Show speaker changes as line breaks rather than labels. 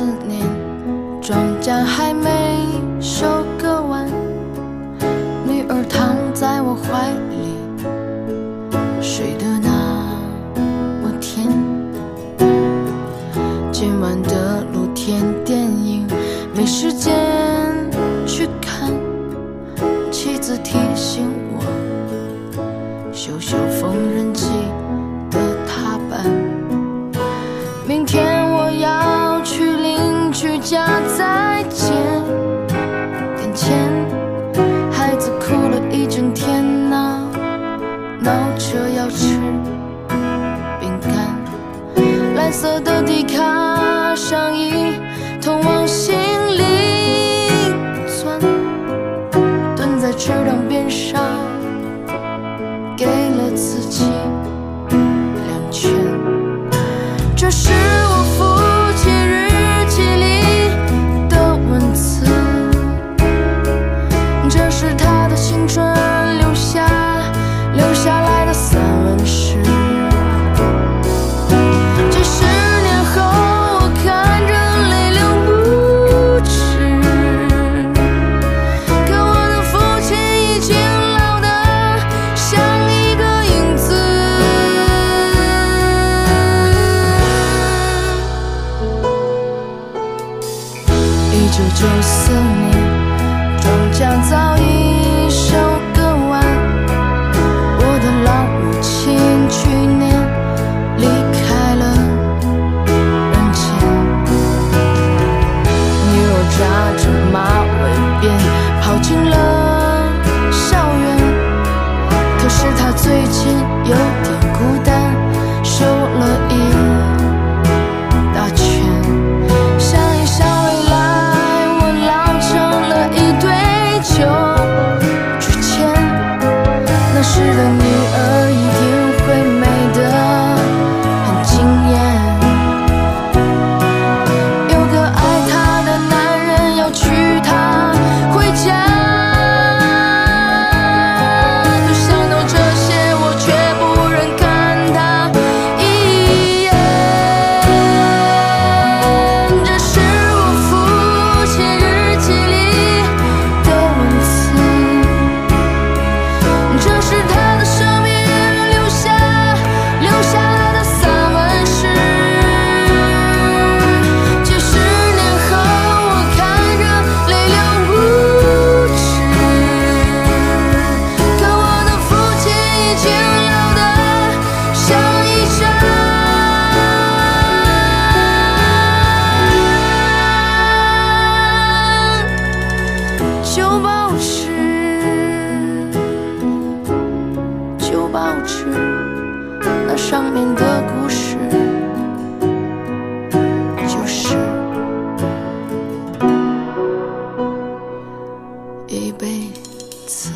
思念，庄稼还没收割完，女儿躺在我怀里，睡得那么甜。今晚的露天电影没时间去看，妻子提前，孩子哭了一整天呐、闹着要吃饼干。蓝色的迪卡上衣，通往心九九四年，庄稼早已收割完。我的老母亲去年离开了人间，女儿扎着马尾辫跑进了校园。可是她最近时的你一辈子。